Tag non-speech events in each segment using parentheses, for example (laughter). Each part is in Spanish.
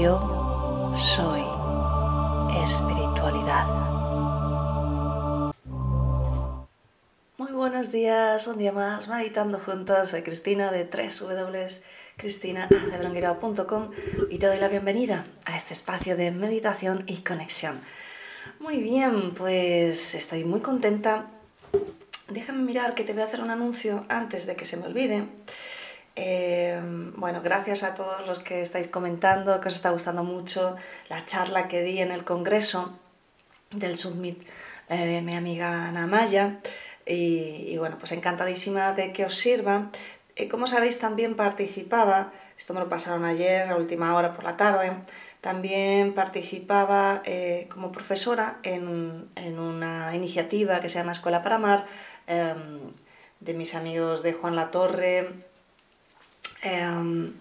Yo soy espiritualidad. Muy buenos días, un día más meditando juntos. Soy Cristina de www.cristinacebronguirao.com y te doy la bienvenida a este espacio de meditación y conexión. Muy bien, pues estoy muy contenta Déjame mirar que te voy a hacer un anuncio antes de que se me olvide. Eh, bueno, gracias a todos los que estáis comentando, que os está gustando mucho la charla que di en el Congreso del Summit eh, de mi amiga Ana Maya. Y, bueno, pues encantadísima de que os sirva. Eh, como sabéis, también participaba, esto me lo pasaron ayer a última hora por la tarde, también participaba como profesora en, en, una iniciativa que se llama Escuela para Amar, Em, de mis amigos de Juan Latorre. Em,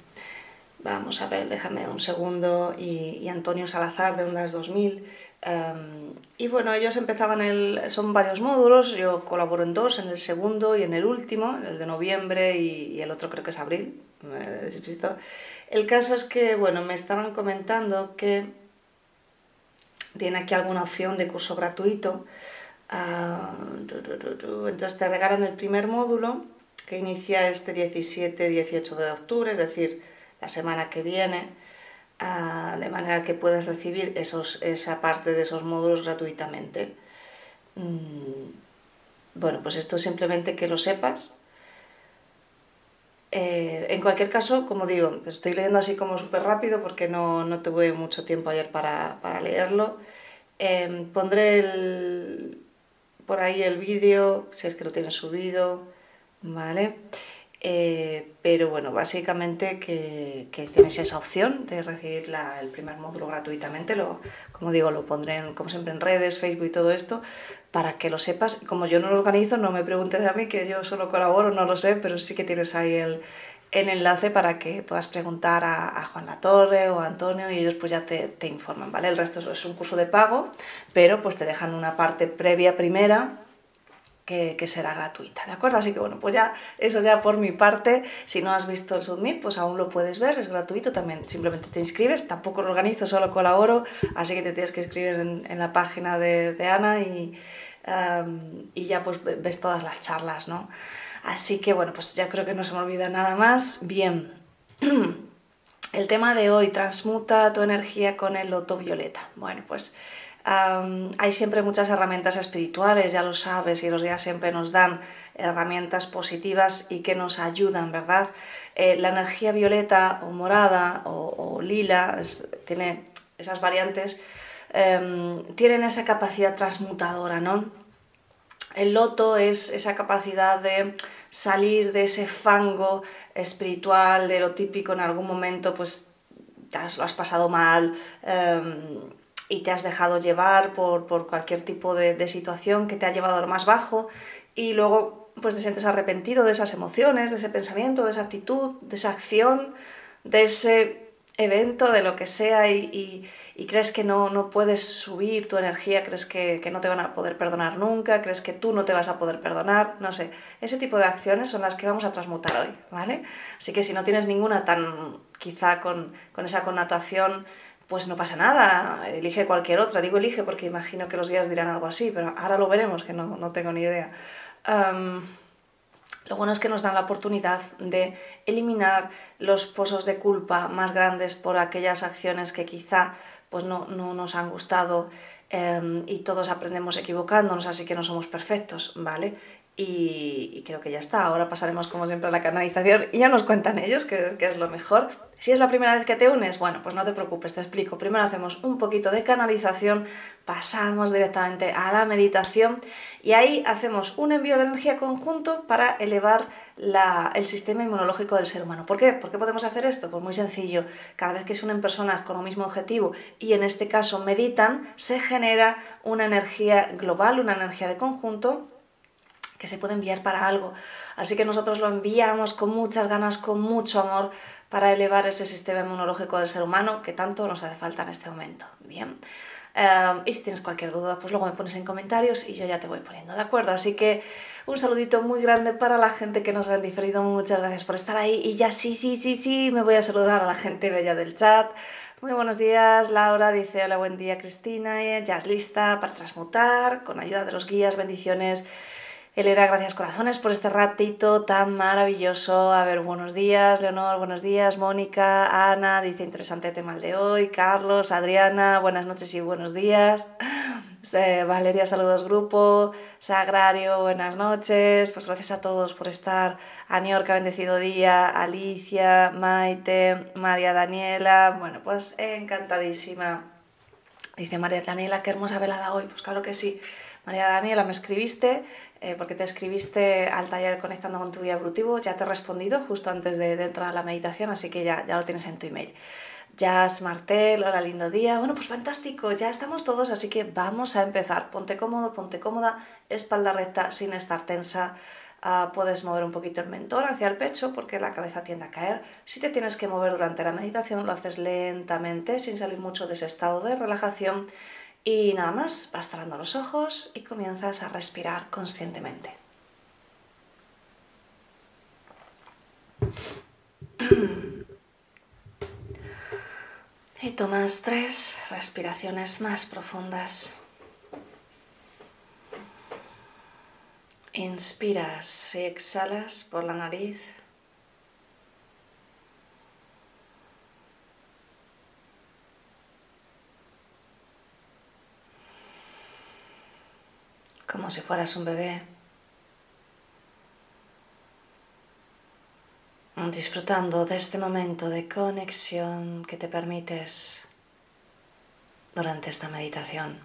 vamos a ver, déjame un segundo, y, Antonio Salazar de Ondas 2000. Em, y bueno, ellos empezaban el. Son varios módulos, yo colaboro en dos, en el segundo y en el último, en el de noviembre y, el otro creo que es abril. El caso es que, bueno, me estaban comentando que tiene aquí alguna opción de curso gratuito Ah, entonces te regalan el primer módulo que inicia este 17-18 de octubre, es decir, la semana que viene, ah, de manera que puedes recibir esa parte de esos módulos gratuitamente. Mm, bueno, pues esto simplemente que lo sepas. Eh, en cualquier caso, como digo, estoy leyendo así como súper rápido porque no, no tuve mucho tiempo ayer para, leerlo. Em, pondré el, por ahí el vídeo, si es que lo tienes subido, ¿vale? Eh, pero bueno, básicamente que, que, tenéis esa opción de recibir el primer módulo gratuitamente, lo, como digo, lo pondré como siempre en redes, Facebook y todo esto, para que lo sepas. Como yo no lo organizo, no me preguntes a mí, que yo solo colaboro, no lo sé, pero sí que tienes ahí el, enlace para que puedas preguntar a, Juan Latorre o a Antonio y ellos pues ya te, informan, ¿vale? El resto es un curso de pago, pero pues te dejan una parte previa primera que, será gratuita, ¿de acuerdo? Así que bueno, pues ya eso ya por mi parte, si no has visto el Submit, pues aún lo puedes ver, es gratuito también, simplemente te inscribes, tampoco lo organizo, solo colaboro, así que te tienes que inscribir en, la página de, Ana y, y ya pues ves todas las charlas, ¿no? Así que bueno, pues ya creo que no se me olvida nada más. Bien, (clears throat) el tema de hoy, transmuta tu energía con el loto violeta. Bueno, pues hay siempre muchas herramientas espirituales, ya lo sabes, y los días siempre nos dan herramientas positivas y que nos ayudan, ¿verdad? Eh, la energía violeta o morada o, lila tiene esas variantes, em, tienen esa capacidad transmutadora, ¿no? El loto es esa capacidad de salir de ese fango espiritual, de lo típico en algún momento, pues lo has pasado mal em, y te has dejado llevar por, cualquier tipo de, situación que te ha llevado a lo más bajo y luego pues te sientes arrepentido de esas emociones, de ese pensamiento, de esa actitud, de esa acción, de ese evento, de lo que sea y y crees que no, no puedes subir tu energía, crees que, que, no te van a poder perdonar nunca, crees que tú no te vas a poder perdonar, no sé. Ese tipo de acciones son las que vamos a transmutar hoy, ¿vale? Así que si no tienes ninguna tan quizá con, con esa connotación, pues no pasa nada, elige cualquier otra. Digo elige porque imagino que los guías dirán algo así, pero ahora lo veremos, que no, no tengo ni idea. Lo bueno es que nos dan la oportunidad de eliminar los pozos de culpa más grandes por aquellas acciones que quizá pues no, no nos han gustado em, y todos aprendemos equivocándonos, así que no somos perfectos, ¿vale? Y, creo que ya está. Ahora pasaremos como siempre a la canalización y ya nos cuentan ellos, que, que, es lo mejor. Si es la primera vez que te unes, bueno, pues no te preocupes, te explico. Primero hacemos un poquito de canalización, pasamos directamente a la meditación y ahí hacemos un envío de energía conjunto para elevar el sistema inmunológico del ser humano. ¿Por qué? ¿Por qué podemos hacer esto? Pues muy sencillo. Cada vez que se unen personas con un mismo objetivo y en este caso meditan, se genera una energía global, una energía de conjunto que se puede enviar para algo. Así que nosotros lo enviamos con muchas ganas, con mucho amor para elevar ese sistema inmunológico del ser humano que tanto nos hace falta en este momento. Bien. Eh, y si tienes cualquier duda, pues luego me pones en comentarios y yo ya te voy poniendo, ¿de acuerdo? Así que un saludito muy grande para la gente que nos ha diferido. Muchas gracias por estar ahí. Y ya sí, sí, sí, sí, me voy a saludar a la gente bella del chat. Muy buenos días, Laura dice hola, buen día Cristina, ya es lista para transmutar, con ayuda de los guías, bendiciones. Elena, gracias corazones por este ratito tan maravilloso. A ver, buenos días, Leonor, buenos días, Mónica, Ana, dice interesante tema el de hoy, Carlos, Adriana, buenas noches y buenos días. (laughs) Valeria, saludos grupo, Sagrario, buenas noches. Pues gracias a todos por estar. Aniorca, bendecido día, Alicia, Maite, María Daniela, bueno, pues encantadísima. Dice María Daniela, qué hermosa velada hoy. Pues claro que sí. María Daniela, me escribiste eh, porque te escribiste al taller Conectando con tu Guía Evolutivo, ya te he respondido justo antes de, entrar a la meditación, así que ya, ya lo tienes en tu email. Jazz Martel, hola, lindo día. Bueno, pues fantástico, ya estamos todos, así que vamos a empezar. Ponte cómodo, ponte cómoda, espalda recta, sin estar tensa. Ah, puedes mover un poquito el mentón hacia el pecho porque la cabeza tiende a caer. Si te tienes que mover durante la meditación, lo haces lentamente, sin salir mucho de ese estado de relajación y nada más, vas cerrando los ojos y comienzas a respirar conscientemente. (clears throat) Y tomas tres respiraciones más profundas. Inspiras y exhalas por la nariz. Como si fueras un bebé, disfrutando de este momento de conexión que te permites durante esta meditación.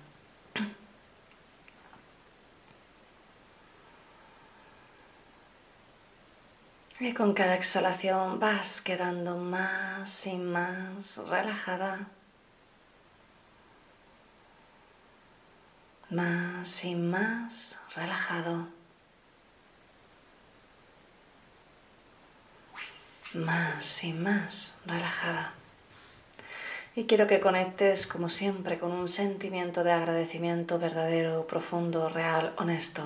Y con cada exhalación vas quedando más y más relajada. Más y más relajado, más y más relajada. Y quiero que conectes, como siempre, con un sentimiento de agradecimiento verdadero, profundo, real, honesto.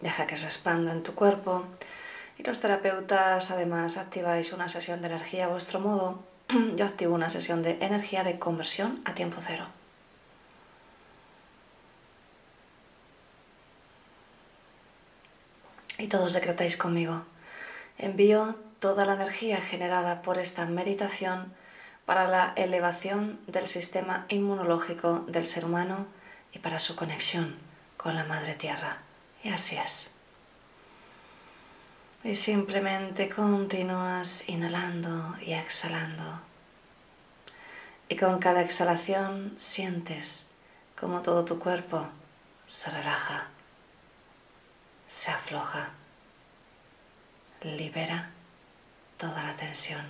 Deja que se expanda en tu cuerpo y los terapeutas además activáis una sesión de energía a vuestro modo. (clears throat) Yo activo una sesión de energía de conversión a tiempo cero. Y todos decretáis conmigo. Envío toda la energía generada por esta meditación para la elevación del sistema inmunológico del ser humano y para su conexión con la Madre Tierra. Y así es. Y simplemente continúas inhalando y exhalando. Y con cada exhalación sientes como todo tu cuerpo se relaja, se afloja, libera toda la tensión.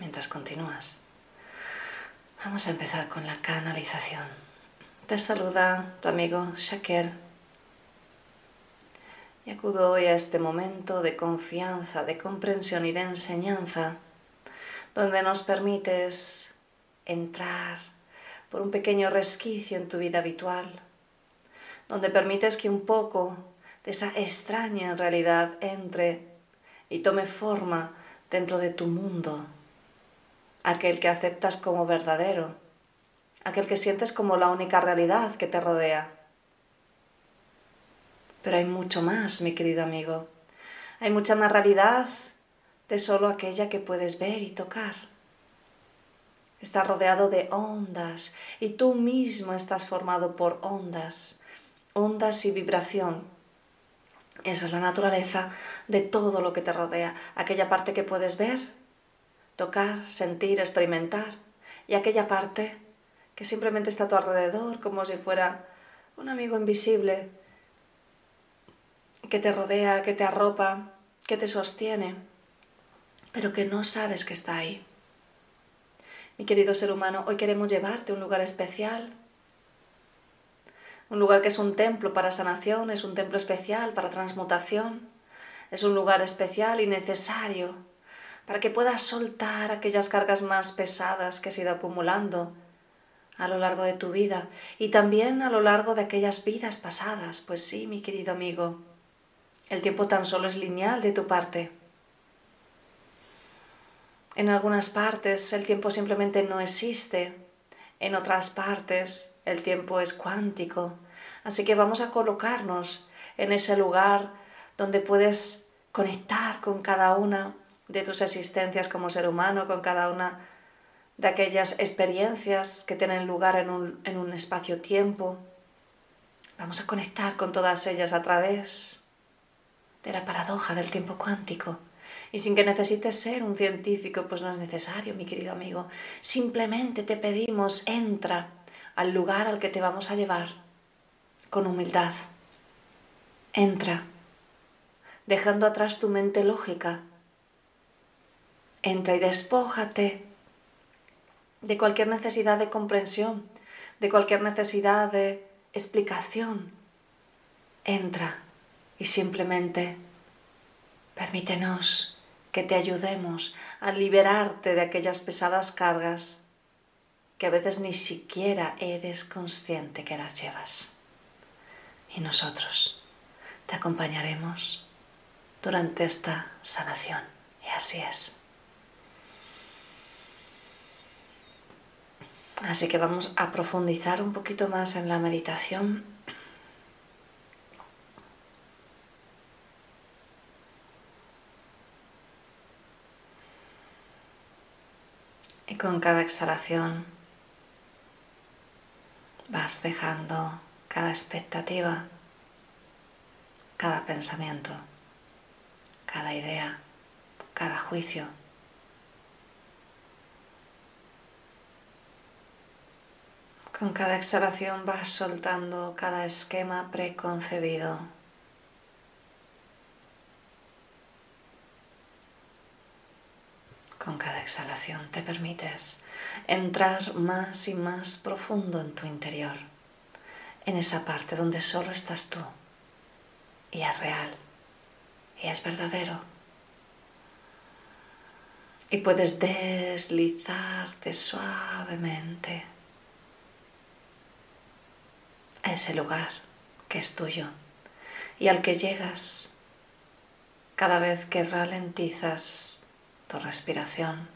Mientras continúas, vamos a empezar con la canalización. Te saluda tu amigo Shaker. Y acudo hoy a este momento de confianza, de comprensión y de enseñanza, donde nos permites entrar por un pequeño resquicio en tu vida habitual, donde permites que un poco de esa extraña realidad entre y tome forma dentro de tu mundo, aquel que aceptas como verdadero aquel que sientes como la única realidad que te rodea. Pero hay mucho más, mi querido amigo. Hay mucha más realidad de solo aquella que puedes ver y tocar. Está rodeado de ondas y tú mismo estás formado por ondas, ondas y vibración. Esa es la naturaleza de todo lo que te rodea, aquella parte que puedes ver, tocar, sentir, experimentar y aquella parte que simplemente está a tu alrededor como si fuera un amigo invisible que te rodea, que te arropa, que te sostiene, pero que no sabes que está ahí. Mi querido ser humano, hoy queremos llevarte a un lugar especial, un lugar que es un templo para sanación, es un templo especial para transmutación, es un lugar especial y necesario para que puedas soltar aquellas cargas más pesadas que has ido acumulando a lo largo de tu vida y también a lo largo de aquellas vidas pasadas. Pues sí, mi querido amigo, el tiempo tan solo es lineal de tu parte. En algunas partes el tiempo simplemente no existe, en otras partes el tiempo es cuántico. Así que vamos a colocarnos en ese lugar donde puedes conectar con cada una de tus existencias como ser humano, con cada una de aquellas experiencias que tienen lugar en un, en un espacio-tiempo. Vamos a conectar con todas ellas a través de la paradoja del tiempo cuántico. Y sin que necesites ser un científico, pues no es necesario, mi querido amigo. Simplemente te pedimos, entra al lugar al que te vamos a llevar con humildad. Entra, dejando atrás tu mente lógica. Entra y despójate de cualquier necesidad de comprensión, de cualquier necesidad de explicación. Entra y simplemente permítenos que te ayudemos a liberarte de aquellas pesadas cargas que a veces ni siquiera eres consciente que las llevas. Y nosotros te acompañaremos durante esta sanación. Y así es. Así que vamos a profundizar un poquito más en la meditación Y con cada exhalación vas dejando cada expectativa, cada pensamiento, cada idea, cada juicio. Con cada exhalación vas soltando cada esquema preconcebido. Con cada exhalación te permites entrar más y más profundo en tu interior, en esa parte donde solo estás tú y es real y es verdadero. Y puedes deslizarte suavemente a ese lugar que es tuyo y al que llegas cada vez que ralentizas tu respiración,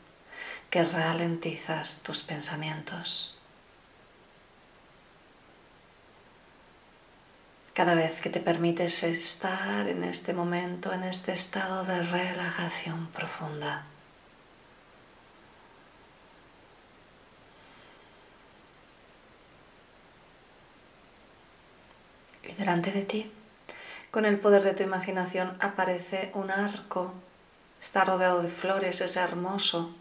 que ralentizas tus pensamientos. Cada vez que te permites estar en este momento, en este estado de relajación profunda. Delante de ti, con el poder de tu imaginación, aparece un arco está rodeado de flores, es hermoso.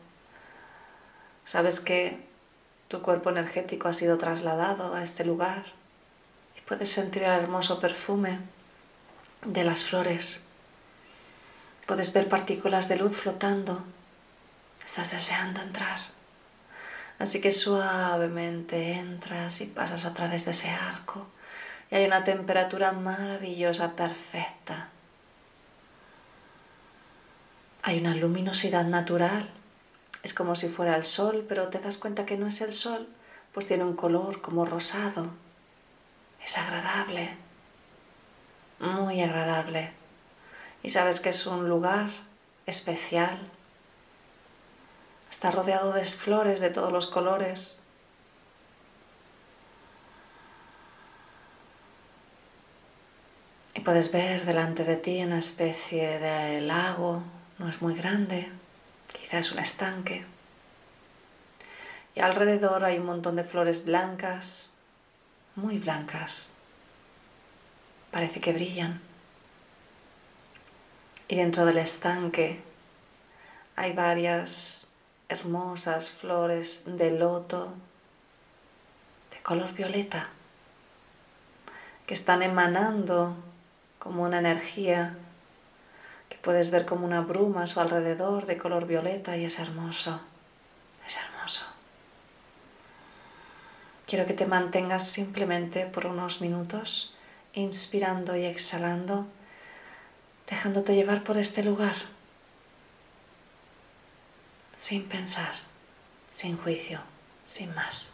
Sabes que tu cuerpo energético ha sido trasladado a este lugar y puedes sentir el hermoso perfume de las flores. Puedes ver partículas de luz flotando. Estás deseando entrar. Así que suavemente entras y pasas a través de ese arco y hay una temperatura maravillosa, perfecta hay una luminosidad natural. Es como si fuera el sol, pero te das cuenta que no es el sol, pues tiene un color como rosado. Es agradable, muy agradable. Y sabes que es un lugar especial. Está rodeado de flores de todos los colores. Y puedes ver delante de ti una especie de lago, no es muy grande, quizás un estanque. Y alrededor hay un montón de flores blancas, muy blancas. Parece que brillan. Y dentro del estanque hay varias hermosas flores de loto de color violeta que están emanando como una energía que puedes ver como una bruma a su alrededor de color violeta y es hermoso, es hermoso. Quiero que te mantengas simplemente por unos minutos inspirando y exhalando, dejándote llevar por este lugar, sin pensar, sin juicio, sin más.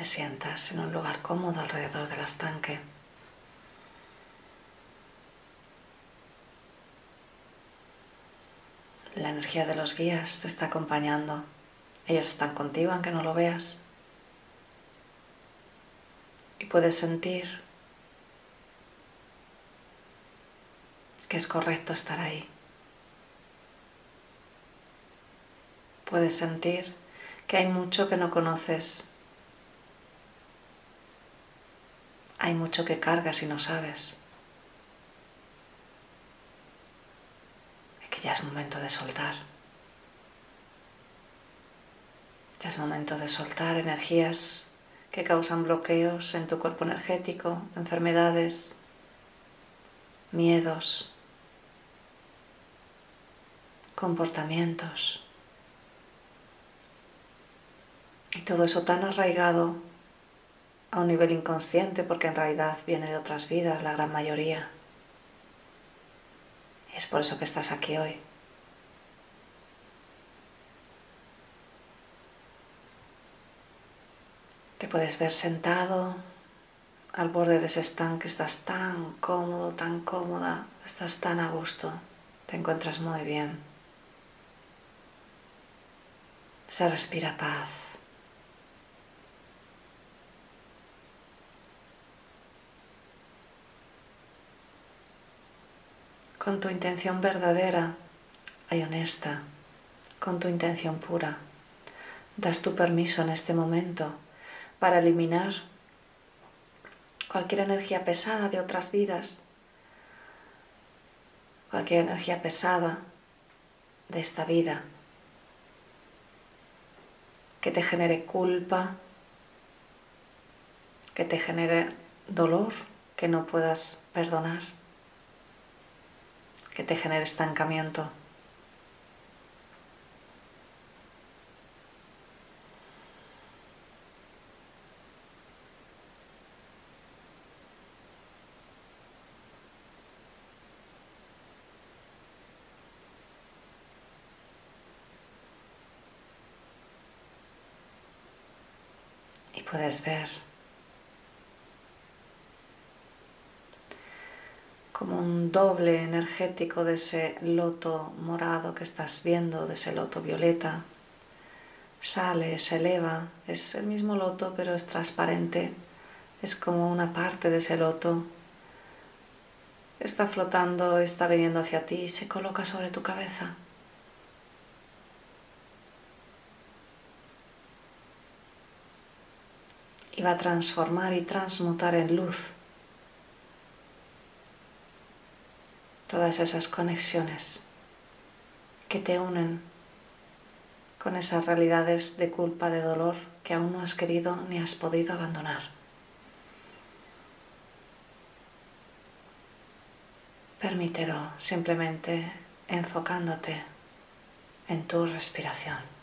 Te sientas en un lugar cómodo alrededor del estanque. La energía de los guías te está acompañando. Ellos están contigo aunque no lo veas. Y puedes sentir que es correcto estar ahí. Puedes sentir que hay mucho que no conoces Hay mucho que cargas y no sabes. que ya es momento de soltar. Ya es momento de soltar energías que causan bloqueos en tu cuerpo energético, enfermedades, miedos, comportamientos. Y todo eso tan arraigado a un nivel inconsciente porque en realidad viene de otras vidas, la gran mayoría. es por eso que estás aquí hoy. Te puedes ver sentado al borde de ese estanque, estás tan cómodo, tan cómoda, estás tan a gusto, te encuentras muy bien. Se respira paz. Con tu intención verdadera y honesta, con tu intención pura. Das tu permiso en este momento para eliminar cualquier energía pesada de otras vidas, cualquier energía pesada de esta vida que te genere culpa, que te genere dolor que no puedas perdonar que te genere estancamiento. Puedes ver como un doble energético de ese loto morado que estás viendo, de ese loto violeta. Sale, se eleva, es el mismo loto pero es transparente, es como una parte de ese loto. Está flotando, está viniendo hacia ti y se coloca sobre tu cabeza. Y va a transformar y transmutar en luz todas esas conexiones que te unen con esas realidades de culpa, de dolor que aún no has querido ni has podido abandonar. Permítelo simplemente enfocándote en tu respiración.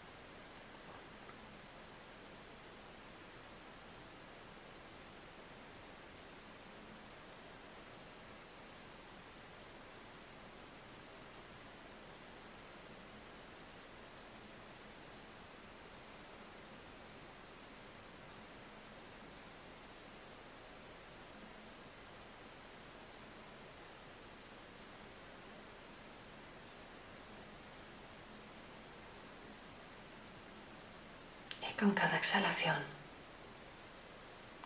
Con cada exhalación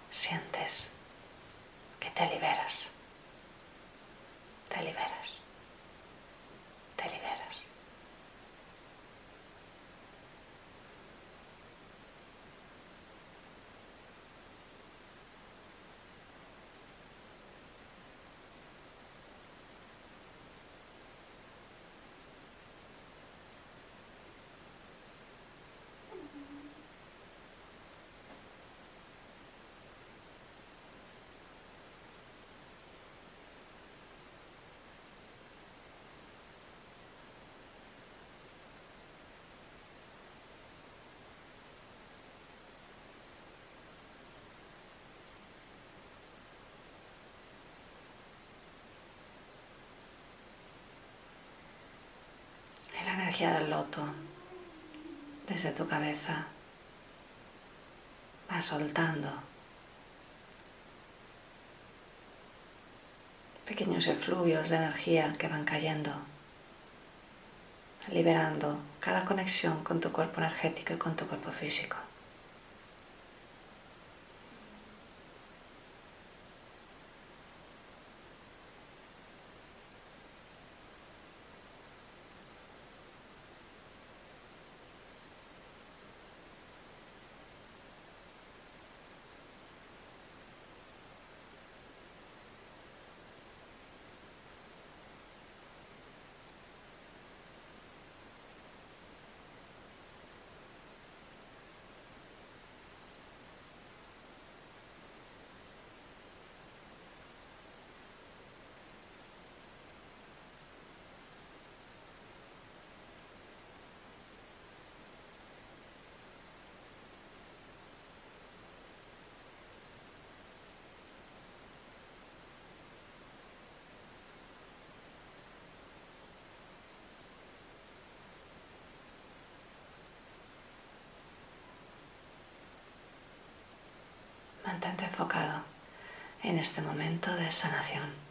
sientes que te liberas, te liberas, te liberas. Del loto desde tu cabeza va soltando pequeños efluvios de energía que van cayendo, liberando cada conexión con tu cuerpo energético y con tu cuerpo físico. Enfocado en este momento de sanación.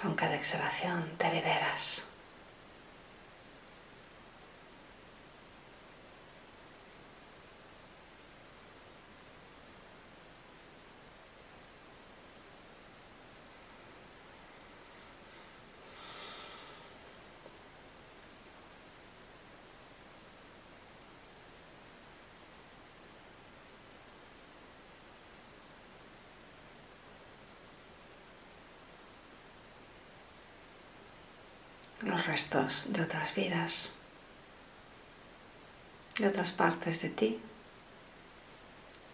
Con cada exhalación te liberas. Los restos de otras vidas, de otras partes de ti,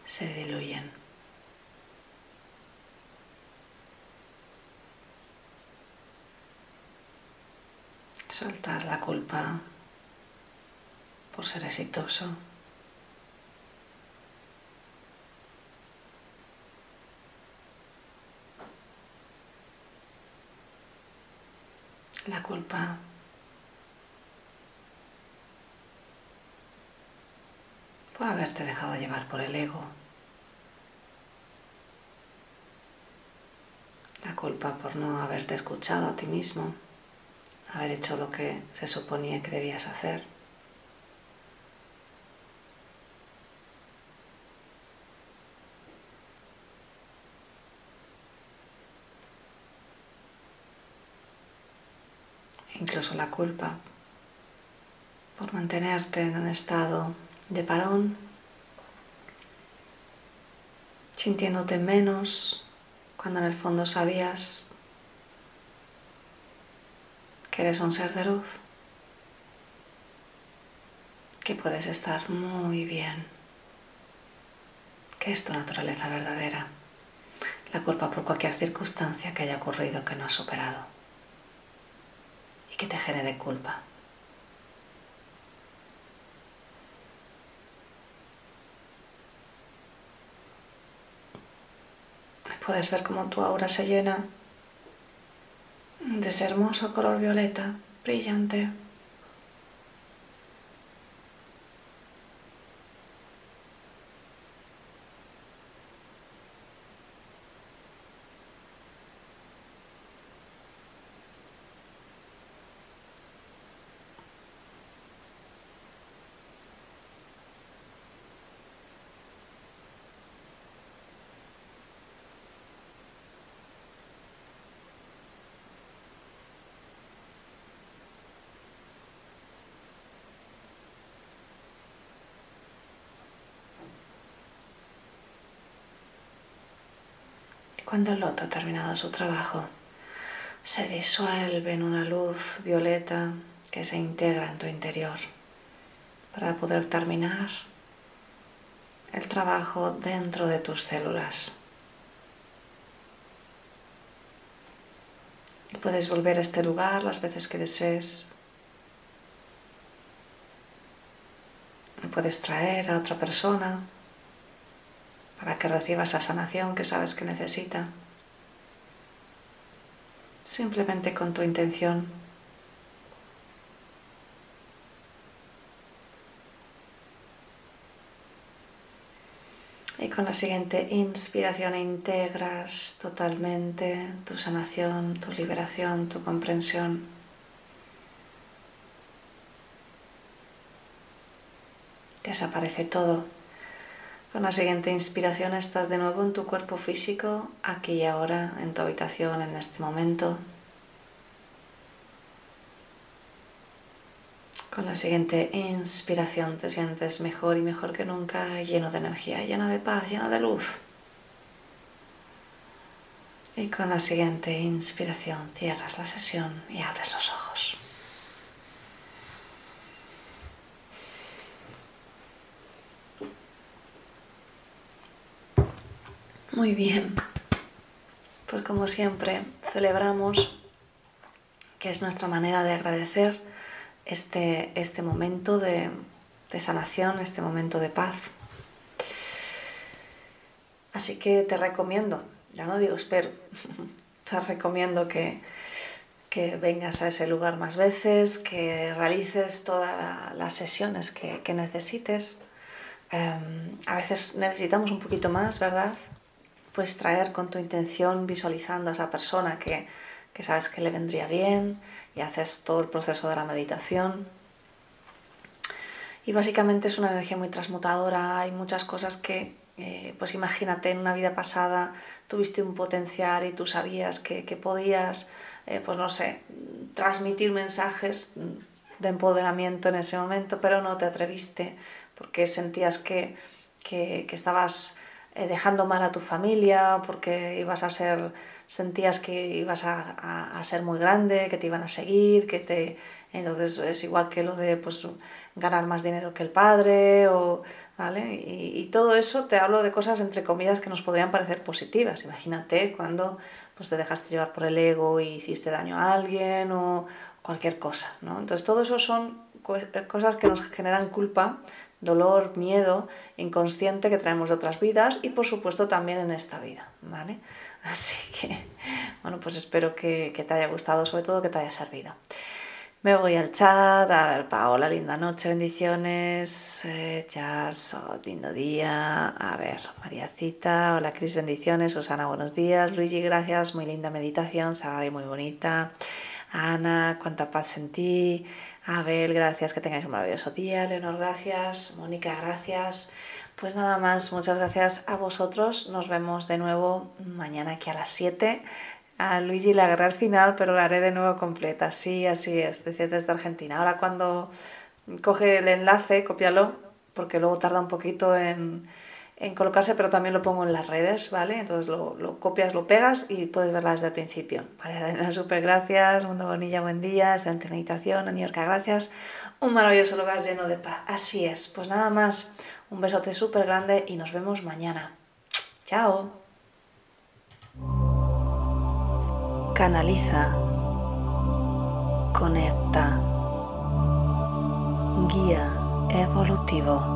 se diluyen. Soltar la culpa, por ser exitoso. La culpa por haberte dejado llevar por el ego. La culpa por no haberte escuchado a ti mismo, haber hecho lo que se suponía que debías hacer. La culpa por mantenerte en un estado de parón, sintiéndote menos cuando en el fondo sabías que eres un ser de luz, que puedes estar muy bien, que es tu naturaleza verdadera, la culpa por cualquier circunstancia que haya ocurrido que no has superado que te genere culpa. Puedes ver cómo tu aura se llena de ese hermoso color violeta, brillante. Cuando el loto ha terminado su trabajo, se disuelve en una luz violeta que se integra en tu interior para poder terminar el trabajo dentro de tus células. puedes volver a este lugar las veces que desees. puedes traer a otra persona para que reciba esa sanación que sabes que necesita. Simplemente con tu intención. Y con la siguiente inspiración integras totalmente tu sanación, tu liberación, tu comprensión. Desaparece todo con la siguiente inspiración estás de nuevo en tu cuerpo físico, aquí y ahora, en tu habitación, en este momento. Con la siguiente inspiración te sientes mejor y mejor que nunca, lleno de energía, lleno de paz, lleno de luz. Y con la siguiente inspiración cierras la sesión y abres los ojos. Muy bien. Pues como siempre, celebramos que es nuestra manera de agradecer este, este momento de, sanación, este momento de paz. Así que te recomiendo, ya no digo espero, (laughs) te recomiendo que, vengas a ese lugar más veces, que realices todas las sesiones que, necesites. Em, a veces necesitamos un poquito más, ¿verdad? Puedes traer con tu intención visualizando a esa persona que, sabes que le vendría bien y haces todo el proceso de la meditación. Y básicamente es una energía muy transmutadora, hay muchas cosas que, eh, pues imagínate, en una vida pasada tuviste un potencial y tú sabías que, podías, eh, pues no sé, transmitir mensajes de empoderamiento en ese momento, pero no te atreviste porque sentías que, que estabas eh, dejando mal a tu familia porque ibas a ser, sentías que ibas a, ser muy grande, que te iban a seguir, que te... Entonces es igual que lo de pues, ganar más dinero que el padre o... ¿Vale? Y, todo eso te hablo de cosas entre comillas que nos podrían parecer positivas. Imagínate cuando pues, te dejaste llevar por el ego y hiciste daño a alguien o cualquier cosa, ¿no? Entonces todo eso son cosas que nos generan culpa, dolor, miedo inconsciente que traemos de otras vidas y por supuesto también en esta vida, ¿vale? (laughs) Así que, bueno, pues espero que, te haya gustado, sobre todo que te haya servido. Me voy al chat, a ver, Paola, linda noche, bendiciones, eh, Jazz, oh, lindo día, a ver, Mariacita, hola Cris, bendiciones, Susana, buenos días, Luigi, gracias, muy linda meditación, Sara, muy bonita, Ana, cuánta paz en ti, Abel, gracias, que tengáis un maravilloso día. Leonor, gracias. Mónica, gracias. Pues nada más, muchas gracias a vosotros. Nos vemos de nuevo mañana aquí a las 7. A Luigi la agarré al final, pero la haré de nuevo completa. Sí, así es, desde Argentina. Ahora cuando coge el enlace, cópialo, porque luego tarda un poquito en, en colocarse, pero también lo pongo en las redes, ¿vale? Entonces lo, copias, lo pegas y puedes verla desde el principio. Vale, súper gracias, Mundo Bonilla, buen día, excelente meditación, Aniorca, gracias. Un maravilloso lugar lleno de paz. Así es, pues nada más, un besote súper grande y nos vemos mañana. Chao. Canaliza. Conecta. Guía evolutivo